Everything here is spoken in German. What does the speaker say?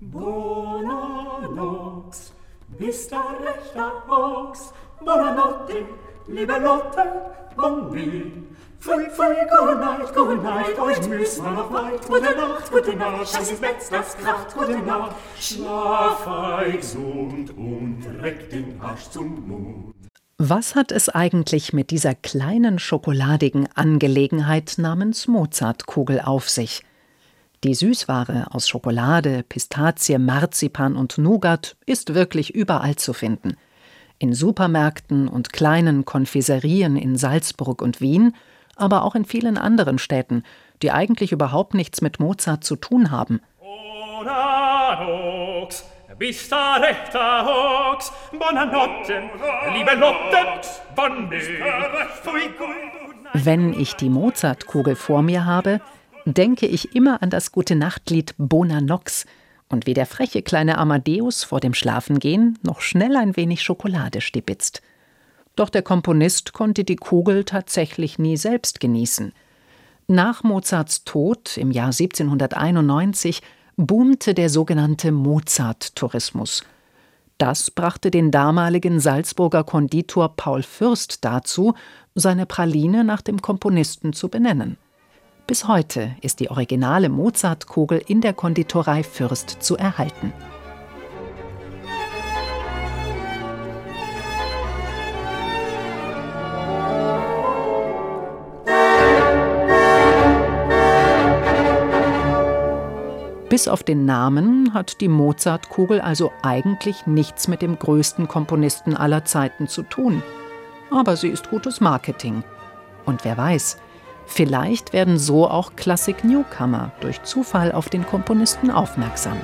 Bona nox, bist ein rechter Ochs. Bona notte, liebe Lotte, bon nuit. Pfui, pfui, gute Nacht, gute Nacht, euch müssen wir noch weit. Gute Nacht, gute Nacht, scheiß ins Bett, das kracht, gute Nacht. Schlaf gesund und reck den Arsch zum Mond. Was hat es eigentlich mit dieser kleinen schokoladigen Angelegenheit namens Mozartkugel auf sich? Die Süßware aus Schokolade, Pistazie, Marzipan und Nougat ist wirklich überall zu finden. In Supermärkten und kleinen Konfiserien in Salzburg und Wien, aber auch in vielen anderen Städten, die eigentlich überhaupt nichts mit Mozart zu tun haben. Hox, liebe Lotte, bonne, Wenn ich die Mozartkugel vor mir habe, denke ich immer an das gute Nachtlied Bona Nox und wie der freche kleine Amadeus vor dem Schlafengehen noch schnell ein wenig Schokolade stibitzt. Doch der Komponist konnte die Kugel tatsächlich nie selbst genießen. Nach Mozarts Tod im Jahr 1791 boomte der sogenannte Mozart-Tourismus. Das brachte den damaligen Salzburger Konditor Paul Fürst dazu, seine Praline nach dem Komponisten zu benennen. Bis heute ist die originale Mozartkugel in der Konditorei Fürst zu erhalten. Bis auf den Namen hat die Mozartkugel also eigentlich nichts mit dem größten Komponisten aller Zeiten zu tun. Aber sie ist gutes Marketing. Und wer weiß, Vielleicht werden so auch Classic Newcomer durch Zufall auf den Komponisten aufmerksam.